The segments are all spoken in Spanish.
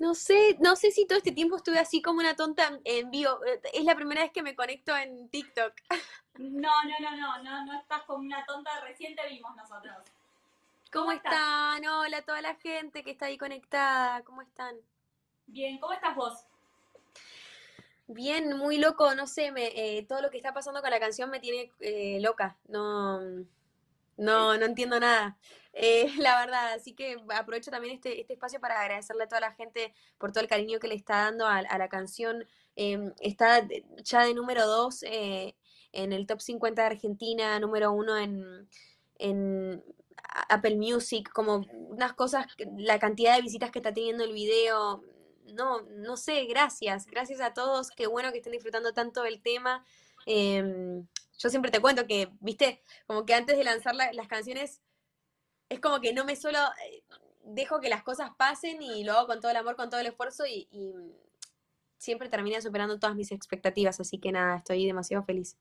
No sé, no sé si todo este tiempo estuve así como una tonta en vivo. Es la primera vez que me conecto en TikTok. No, no, no, no, no, no estás como una tonta, recién te vimos nosotros. ¿Cómo, están? Hola a toda la gente que está ahí conectada. ¿Cómo están? Bien, ¿cómo estás vos? Bien, muy loco, no sé, me, eh, todo lo que está pasando con la canción me tiene eh, loca. No, no, no entiendo nada. Eh, la verdad, así que aprovecho también este, este espacio para agradecerle a toda la gente por todo el cariño que le está dando a, la canción. Em, está ya de número 2 en el top 50 de Argentina, número 1 en, en Apple Music, como unas cosas, la cantidad de visitas que está teniendo el video, no, no sé, gracias, gracias a todos, qué bueno que estén disfrutando tanto del tema. Em, yo siempre te cuento que, viste, como que antes de lanzar las canciones, es como que no me solo eh, dejo que las cosas pasen y lo hago con todo el amor, con todo el esfuerzo y, siempre termina superando todas mis expectativas, así que nada, estoy demasiado feliz.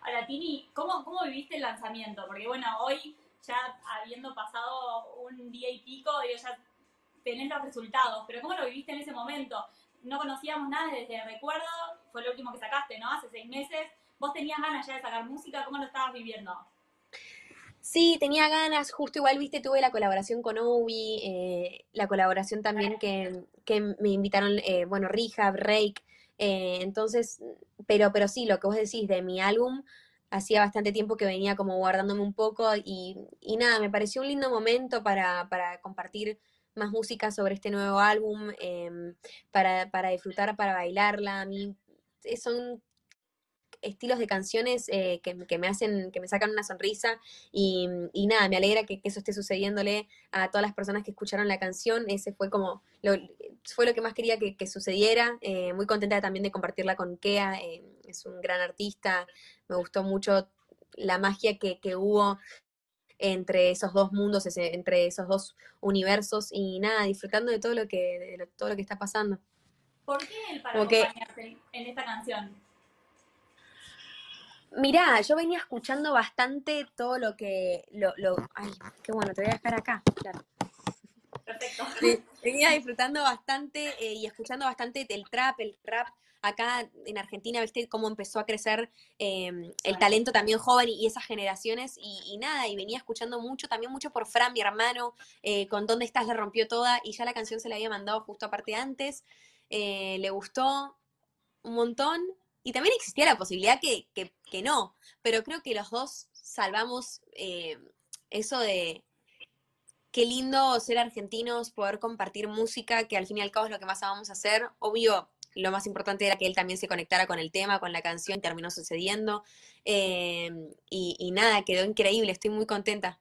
Ahora, Tini, ¿cómo, cómo viviste el lanzamiento? Porque bueno, hoy ya habiendo pasado un día y pico, digo, ya tenés los resultados, pero ¿cómo lo viviste en ese momento? No conocíamos nada desde recuerdo, fue lo último que sacaste, ¿no? Hace seis meses. ¿Vos tenías ganas ya de sacar música? ¿Cómo lo estabas viviendo? Sí, tenía ganas, justo igual, viste, tuve la colaboración con Obi, eh, la colaboración también que, me invitaron, eh, bueno, Rehab, Rake, eh, entonces, pero, pero sí, lo que vos decís de mi álbum, hacía bastante tiempo que venía como guardándome un poco y, y nada, me pareció un lindo momento para, para compartir más música sobre este nuevo álbum em, para, para, disfrutar, para bailarla. A mí eh, son estilos de canciones eh, que, me hacen, que me sacan una sonrisa y, nada, me alegra que, eso esté sucediéndole a todas las personas que escucharon la canción. Ese fue como, lo, fue lo que más quería que, sucediera. Eh, muy contenta también de compartirla con Kea, es un gran artista, me gustó mucho la magia que, que hubo entre esos dos mundos, entre esos dos universos y nada, disfrutando de todo lo que, de todo lo que está pasando. ¿Por qué él para acompañarte en esta canción? Mirá, yo venía escuchando bastante todo lo que. Lo, lo, ay, qué bueno, te voy a dejar acá, claro. Perfecto. venía disfrutando bastante eh, y escuchando bastante del trap, el rap acá en Argentina, viste cómo empezó a crecer em, el talento también joven y, esas generaciones. Y, nada, y venía escuchando mucho, también mucho por Fran, mi hermano, eh, con Dónde estás le rompió toda y ya la canción se la había mandado justo aparte antes, eh, le gustó un montón y también existía la posibilidad que, que, no, pero creo que los dos salvamos eso de qué lindo ser argentinos, poder compartir música, que al fin y al cabo es lo que más vamos a hacer. Obvio, lo más importante era que él también se conectara con el tema, con la canción, terminó sucediendo. Em, y, nada, quedó increíble, estoy muy contenta.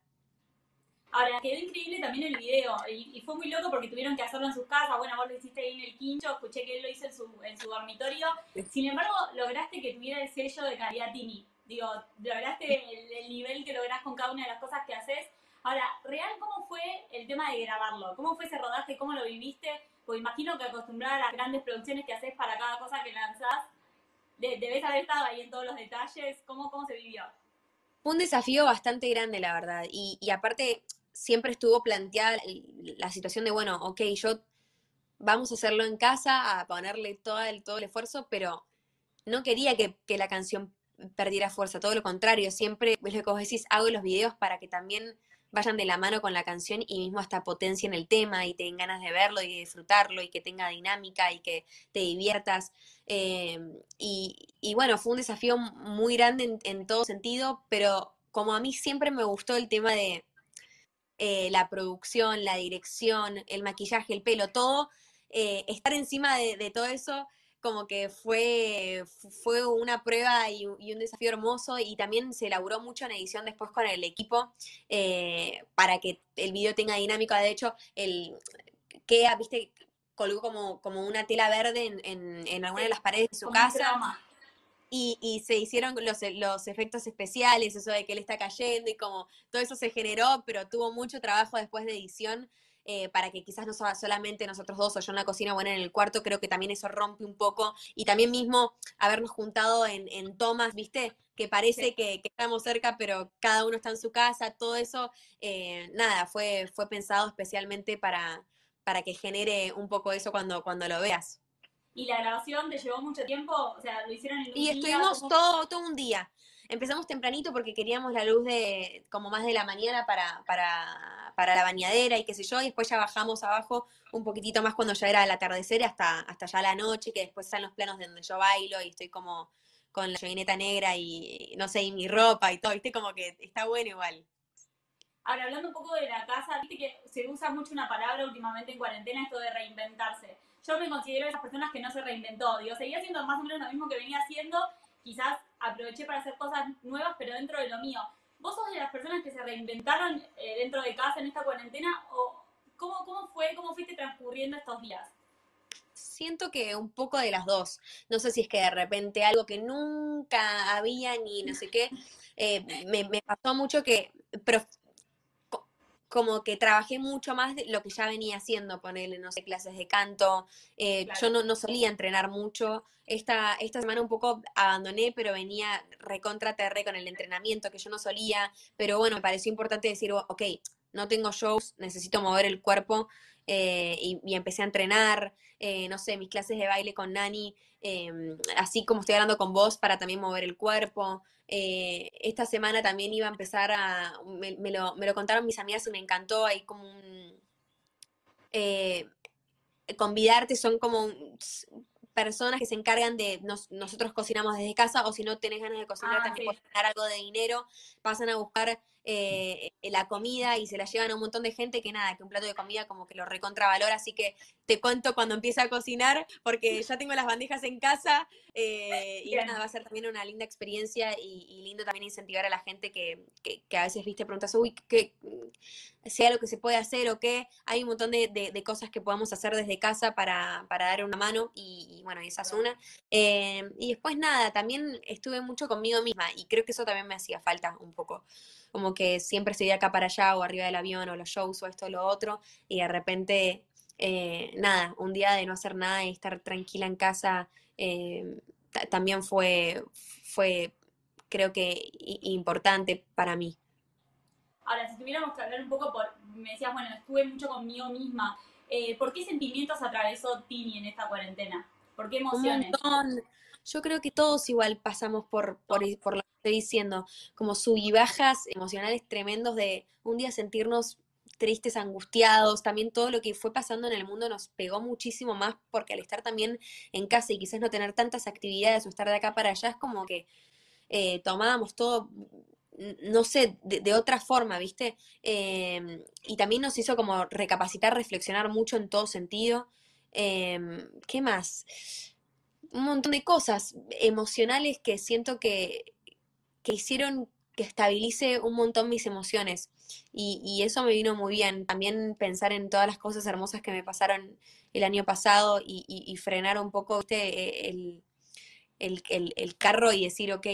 Ahora, quedó increíble también el video, y, fue muy loco porque tuvieron que hacerlo en sus casas, bueno, vos lo hiciste ahí en el quincho, escuché que él lo hizo en su, en su dormitorio, sin embargo, lograste que tuviera el sello de calidad Tini, digo, lograste el, el nivel que lográs con cada una de las cosas que haces. Ahora, real, ¿cómo fue el tema de grabarlo? ¿Cómo fue ese rodaje? ¿Cómo lo viviste? Pues imagino que acostumbrada a las grandes producciones que haces para cada cosa que lanzás, debes haber estado ahí en todos los detalles. ¿Cómo, cómo se vivió? Fue un desafío bastante grande, la verdad. Y, aparte, siempre estuvo planteada la situación de, bueno, ok, yo vamos a hacerlo en casa, a ponerle todo el, todo el esfuerzo, pero no quería que, que la canción perdiera fuerza, todo lo contrario, siempre, es lo que vos decís, hago los videos para que también vayan de la mano con la canción y mismo hasta potencien el tema y te ganas de verlo y de disfrutarlo y que tenga dinámica y que te diviertas. Em, y, bueno, fue un desafío muy grande en, todo sentido, pero como a mí siempre me gustó el tema de eh, la producción, la dirección, el maquillaje, el pelo, todo, eh, estar encima de todo eso como que fue, fue una prueba y, un desafío hermoso y también se elaboró mucho en edición después con el equipo eh, para que el video tenga dinámica. De hecho, el que viste, colgó como, como una tela verde en, en, alguna de las paredes de su casa. Y, y, se hicieron los, los efectos especiales, eso de que él está cayendo y como todo eso se generó, pero tuvo mucho trabajo después de edición eh, para que quizás no sea solamente nosotros dos o yo en la cocina o en el cuarto, creo que también eso rompe un poco. Y también mismo habernos juntado en, en tomas, ¿viste? Que parece que, estamos cerca, pero cada uno está en su casa, todo eso, eh, nada, fue, fue pensado especialmente para, para que genere un poco eso cuando, cuando lo veas. ¿Y la grabación te llevó mucho tiempo? O sea, ¿lo hicieron en un Y día? estuvimos ¿Cómo- todo, todo un día. Empezamos tempranito porque queríamos la luz de como más de la mañana para, para, para la bañadera y qué sé yo, y después ya bajamos abajo un poquitito más cuando ya era el atardecer hasta, hasta ya la noche, que después están los planos de donde yo bailo y estoy como con la joguineta negra y no sé, y mi ropa y todo, viste, como que está bueno igual. Ahora, hablando un poco de la casa, viste que se usa mucho una palabra últimamente en cuarentena, esto de reinventarse. Yo me considero de esas personas que no se reinventó. Digo, seguía haciendo más o menos lo mismo que venía haciendo. Quizás aproveché para hacer cosas nuevas, pero dentro de lo mío. ¿Vos sos de las personas que se reinventaron eh, dentro de casa en esta cuarentena? ¿O cómo, cómo fue, cómo fuiste transcurriendo estos días? Siento que un poco de las dos. No sé si es que de repente algo que nunca había ni no sé qué. eh, me, me pasó mucho que, pero co- como que trabajé mucho más de lo que ya venía haciendo, ponerle, no sé, clases de canto. eh, Claro. Yo no, no solía entrenar mucho. Esta, esta semana un poco abandoné, pero venía recontra terre con el entrenamiento que yo no solía. Pero bueno, me pareció importante decir, "Oh, ok, no tengo shows, necesito mover el cuerpo. eh, y, y empecé a entrenar, eh, no sé, mis clases de baile con Nani, em, así como estoy hablando con vos, para también mover el cuerpo. Eh, esta semana también iba a empezar a, me, me lo, me lo contaron mis amigas y me encantó, hay como un, eh, convidarte son como un- personas que se encargan de, nos- nosotros cocinamos desde casa o si no tenés ganas de cocinar Ah, también sí. puedes ganar algo de dinero, pasan a buscar eh, la comida y se la llevan a un montón de gente que nada, que un plato de comida como que lo recontravalora, así que te cuento cuando empiece a cocinar porque ya tengo las bandejas en casa eh, y nada, va a ser también una linda experiencia y, y lindo también incentivar a la gente que, que, que a veces, viste, preguntas, uy, ¿qué, sea lo que se puede hacer o qué, hay un montón de, de- de cosas que podemos hacer desde casa para, para dar una mano y, y bueno, esa es una. Eh, y después nada, también estuve mucho conmigo misma y creo que eso también me hacía falta un poco. Como que siempre estoy de acá para allá o arriba del avión o los shows o esto o lo otro y de repente, eh, nada, un día de no hacer nada y estar tranquila en casa eh, ta- también fue, fue, creo que importante para mí. Ahora, si tuviéramos que hablar un poco por, me decías, bueno, estuve mucho conmigo misma. Eh, ¿Por qué sentimientos atravesó Tini en esta cuarentena? ¿Por qué Un emociones? montón. Yo creo que todos igual pasamos por, por, por estoy diciendo, como sub y bajas emocionales tremendos de un día sentirnos tristes, angustiados, también todo lo que fue pasando en el mundo nos pegó muchísimo más porque al estar también en casa y quizás no tener tantas actividades o estar de acá para allá es como que eh, tomábamos todo, no sé, de, de otra forma, ¿viste? Em, y también nos hizo como recapacitar, reflexionar mucho en todo sentido. Em, ¿qué más? Un montón de cosas emocionales que siento que, que hicieron que estabilice un montón mis emociones. Y, y eso me vino muy bien. También pensar en todas las cosas hermosas que me pasaron el año pasado y, y- frenar un poco, eh, el, el, el- el carro y decir, ok,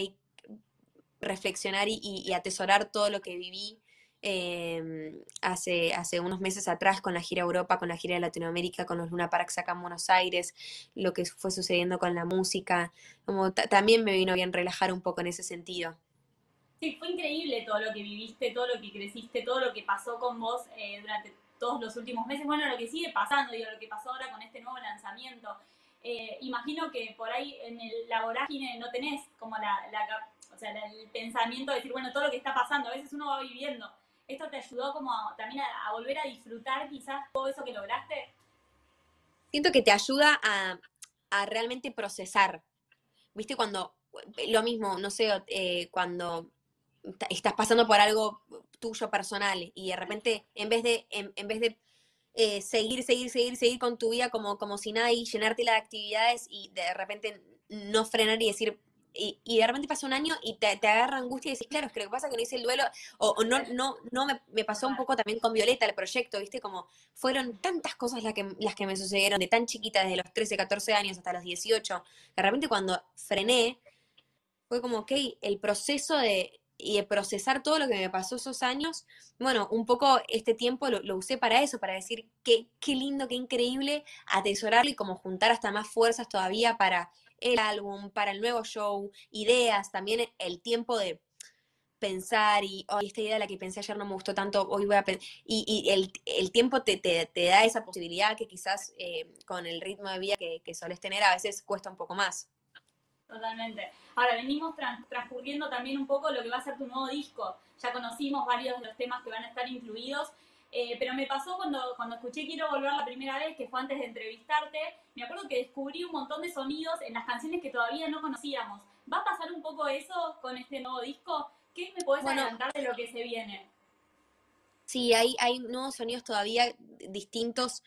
reflexionar y atesorar todo lo que viví eh, hace, hace unos meses atrás con la gira Europa, con la gira de Latinoamérica, con los Luna Parks acá en Buenos Aires, lo que fue sucediendo con la música, como ta- también me vino bien relajar un poco en ese sentido. Sí, fue increíble todo lo que viviste, todo lo que creciste, todo lo que pasó con vos eh, durante todos los últimos meses. Bueno, lo que sigue pasando, digo, lo que pasó ahora con este nuevo lanzamiento. Eh, imagino que por ahí en el, la vorágine no tenés como la, la o sea, el pensamiento de decir, bueno, todo lo que está pasando, a veces uno va viviendo. ¿Esto te ayudó como también a, volver a disfrutar quizás todo eso que lograste? Siento que te ayuda a, realmente procesar. ¿Viste? Cuando, lo mismo, no sé, eh, cuando estás pasando por algo tuyo personal y de repente, en vez de, en, vez de eh, seguir, seguir, seguir, seguir con tu vida como, como si nada y llenarte de actividades y de repente no frenar y decir, y, y de repente pasa un año y te, te agarra angustia y decís, claro, es que lo que pasa es que no hice el duelo, o, o no, no, no me, me pasó un poco también con Violeta, el proyecto, ¿viste? Como fueron tantas cosas las que, las que me sucedieron de tan chiquita, desde los 13, 14 años hasta los 18, de repente cuando frené, fue como, ok, el proceso de, y de procesar todo lo que me pasó esos años, bueno, un poco este tiempo lo, usé para eso, para decir qué, qué lindo, qué increíble atesorarlo y como juntar hasta más fuerzas todavía para el álbum, para el nuevo show, ideas, también el tiempo de pensar y esta idea de la que pensé ayer no me gustó tanto, hoy voy a y, y el, el, tiempo te, te, da esa posibilidad que quizás eh, con el ritmo de vida que soles tener a veces cuesta un poco más. Totalmente. Ahora venimos transcurriendo también un poco lo que va a ser tu nuevo disco. Ya conocimos varios de los temas que van a estar incluidos, eh, pero me pasó cuando, cuando escuché Quiero Volver la primera vez, que fue antes de entrevistarte, me acuerdo que descubrí un montón de sonidos en las canciones que todavía no conocíamos. ¿Va a pasar un poco eso con este nuevo disco? ¿Qué me podés adelantar de lo que se viene? Sí, hay, hay nuevos sonidos todavía distintos,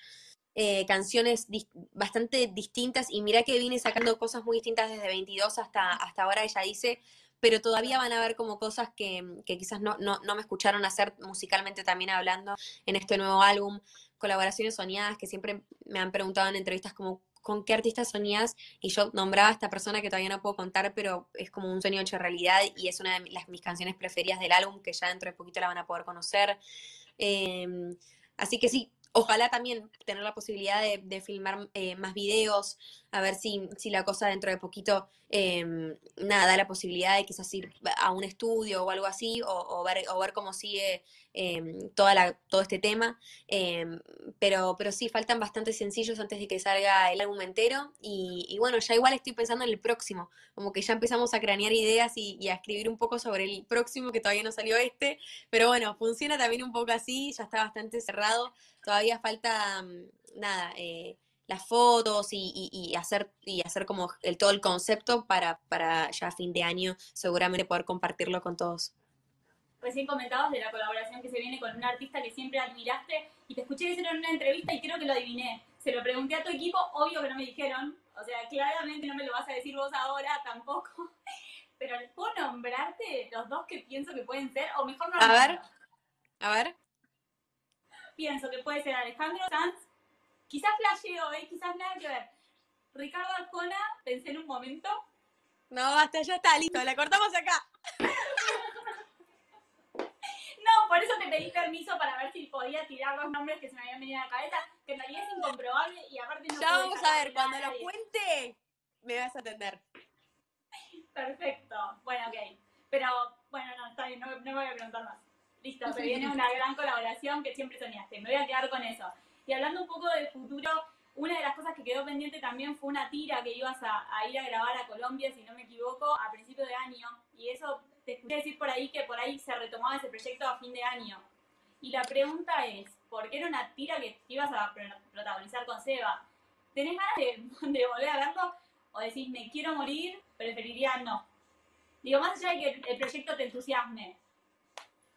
eh, canciones bastante distintas, y mira que viene sacando cosas muy distintas desde 22 hasta, hasta ahora, ella dice, pero todavía van a haber como cosas que, quizás no, no, no, me escucharon hacer musicalmente también hablando en este nuevo álbum, colaboraciones soñadas que siempre me han preguntado en entrevistas como con qué artistas soñás y yo nombraba a esta persona que todavía no puedo contar, pero es como un sueño hecho realidad y es una de las, mis canciones preferidas del álbum que ya dentro de poquito la van a poder conocer. Em, así que sí, ojalá también tener la posibilidad de, filmar eh, más videos, a ver si, si, la cosa dentro de poquito, em, nada, da la posibilidad de quizás ir a un estudio o algo así, o, ver, o ver cómo sigue em, toda todo este tema. Em, pero, pero sí, faltan bastantes sencillos antes de que salga el álbum entero. Y, bueno, ya igual estoy pensando en el próximo, como que ya empezamos a cranear ideas y, a escribir un poco sobre el próximo, que todavía no salió este. Pero bueno, funciona también un poco así, ya está bastante cerrado. Todavía falta, nada, eh, las fotos y, hacer, y hacer como el, todo el concepto para, para ya fin de año seguramente poder compartirlo con todos. Recién comentabas de la colaboración que se viene con un artista que siempre admiraste y te escuché decir en una entrevista y creo que lo adiviné. Se lo pregunté a tu equipo, obvio que no me dijeron, o sea, claramente no me lo vas a decir vos ahora tampoco, pero ¿puedo nombrarte los dos que pienso que pueden ser? O mejor no. A ver, a ver. Pienso que puede ser Alejandro Sanz Quizás flasheo, ¿eh? Quizás nada que ver. Ricardo Arjona, pensé en un momento. No, hasta ya está, listo, la cortamos acá. no, por eso te pedí permiso para ver si podía tirar los nombres que se me habían venido a la cabeza, que en realidad es incomprobable y aparte no Ya vamos a ver, cuando lo cuente, me vas a atender. Perfecto, bueno, ok. Pero, bueno, no, está bien, no, no me voy a preguntar más. Listo, se viene una gran colaboración que siempre soñaste. Me voy a quedar con eso. Y hablando un poco del futuro, una de las cosas que quedó pendiente también fue una tira que ibas a, ir a grabar a Colombia, si no me equivoco, a principio de año. Y eso te escuché decir por ahí que por ahí se retomaba ese proyecto a fin de año. Y la pregunta es, ¿por qué era una tira que ibas a protagonizar con Seba? ¿Tenés ganas de, volver a verlo? ¿O decís, me quiero morir, preferiría no? Digo, más allá de que el proyecto te entusiasme.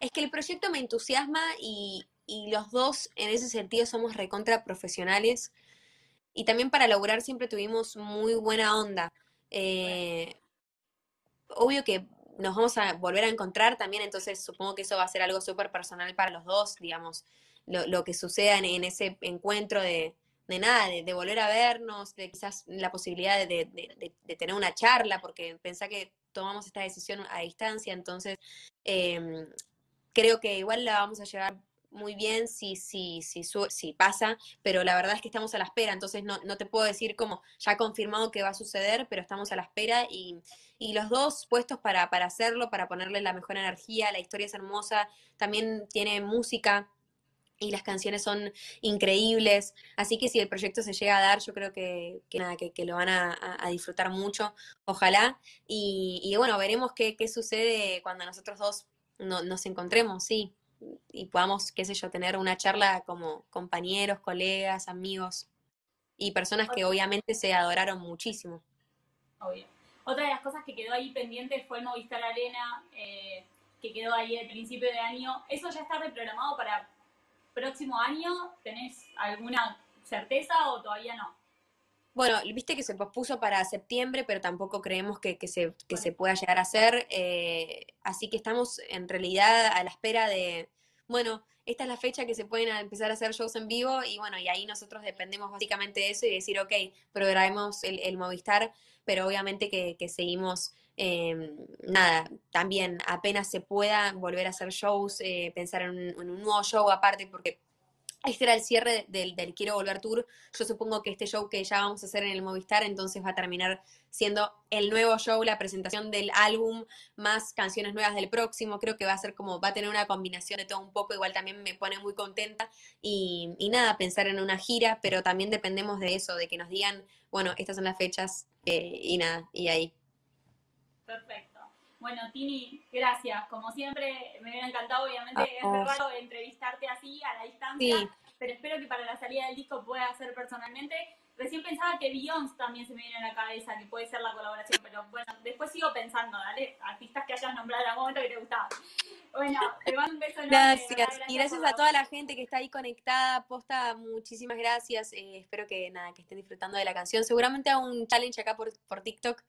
Es que el proyecto me entusiasma y, y los dos en ese sentido somos recontra profesionales y también para lograr siempre tuvimos muy buena onda. Eh, obvio que nos vamos a volver a encontrar también, entonces supongo que eso va a ser algo súper personal para los dos, digamos, lo, que suceda en, ese encuentro de, de nada, de, volver a vernos, de quizás la posibilidad de, tener una charla, porque pensá que tomamos esta decisión a distancia, entonces em, creo que igual la vamos a llevar muy bien si, si, si, si pasa, pero la verdad es que estamos a la espera, entonces no, no te puedo decir como ya confirmado que va a suceder, pero estamos a la espera y, y los dos puestos para, para hacerlo, para ponerle la mejor energía, la historia es hermosa, también tiene música y las canciones son increíbles, así que si el proyecto se llega a dar, yo creo que, que nada, que, lo van a, a, disfrutar mucho, ojalá, y, y bueno, veremos qué, qué sucede cuando nosotros dos no, nos encontremos, sí y podamos, qué sé yo, tener una charla como compañeros, colegas, amigos y personas que obviamente se adoraron muchísimo. Obvio. Otra de las cosas que quedó ahí pendiente fue el Movistar Arena, eh, que quedó ahí al principio de año. ¿Eso ya está reprogramado para próximo año? ¿Tenés alguna certeza o todavía no? Bueno, viste que se pospuso para septiembre, pero tampoco creemos que, se, que se pueda llegar a hacer. Eh, así que estamos en realidad a la espera de, bueno, esta es la fecha que se pueden empezar a hacer shows en vivo y bueno, y ahí nosotros dependemos básicamente de eso y decir, ok, programemos el, el Movistar, pero obviamente que, seguimos, em, nada, también apenas se pueda volver a hacer shows, eh, pensar en un nuevo show aparte, porque este era el cierre del, del, Quiero Volver Tour. Yo supongo que este show que ya vamos a hacer en el Movistar, entonces va a terminar siendo el nuevo show, la presentación del álbum, más canciones nuevas del próximo. Creo que va a ser como, va a tener una combinación de todo un poco. Igual también me pone muy contenta. Y, y nada, pensar en una gira, pero también dependemos de eso, de que nos digan, bueno, estas son las fechas eh, y nada, y ahí. Perfecto. Bueno, Tini, gracias. Como siempre, me hubiera encantado, obviamente, es raro entrevistarte así, a la distancia, pero espero que para la salida del disco pueda ser personalmente. Recién pensaba que Beyoncé también se me viene a la cabeza, que puede ser la colaboración, pero bueno, después sigo pensando, dale, artistas que hayas nombrado en algún momento que te gustaban. Bueno, te mando un beso Gracias. y gracias a toda la gente que está ahí conectada. Posta, muchísimas gracias. Eh, espero que nada, que estén disfrutando de la canción. Seguramente hago un challenge acá por, por TikTok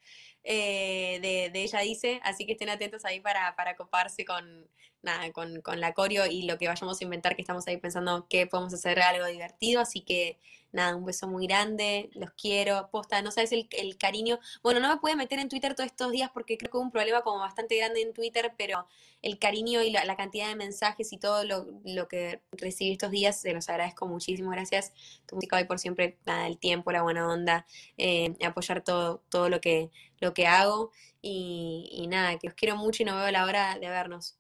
eh, de, de, ella dice, así que estén atentos ahí para, para coparse con, nada, con, con la coreo y lo que vayamos a inventar, que estamos ahí pensando que podemos hacer algo divertido. Así que nada, un beso muy grande, los quiero, posta, no sabes el, el, cariño. Bueno, no me pude meter en Twitter todos estos días porque creo que hubo un problema como bastante grande en Twitter, pero el cariño y la, la cantidad de mensajes y todo lo, lo, que recibí estos días, se los agradezco muchísimo, gracias. Tu música hoy por siempre, nada, el tiempo, la buena onda, eh, apoyar todo, todo lo que, lo que hago y, y, nada, que os quiero mucho y no veo la hora de vernos.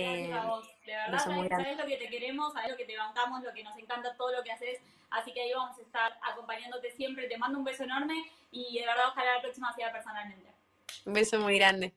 Gracias a vos. De verdad, sabes, sabes, lo que te queremos, sabes lo que te bancamos, lo que nos encanta, todo lo que haces. Así que ahí vamos a estar acompañándote siempre. Te mando un beso enorme y de verdad ojalá la próxima sea personalmente. Un beso muy grande.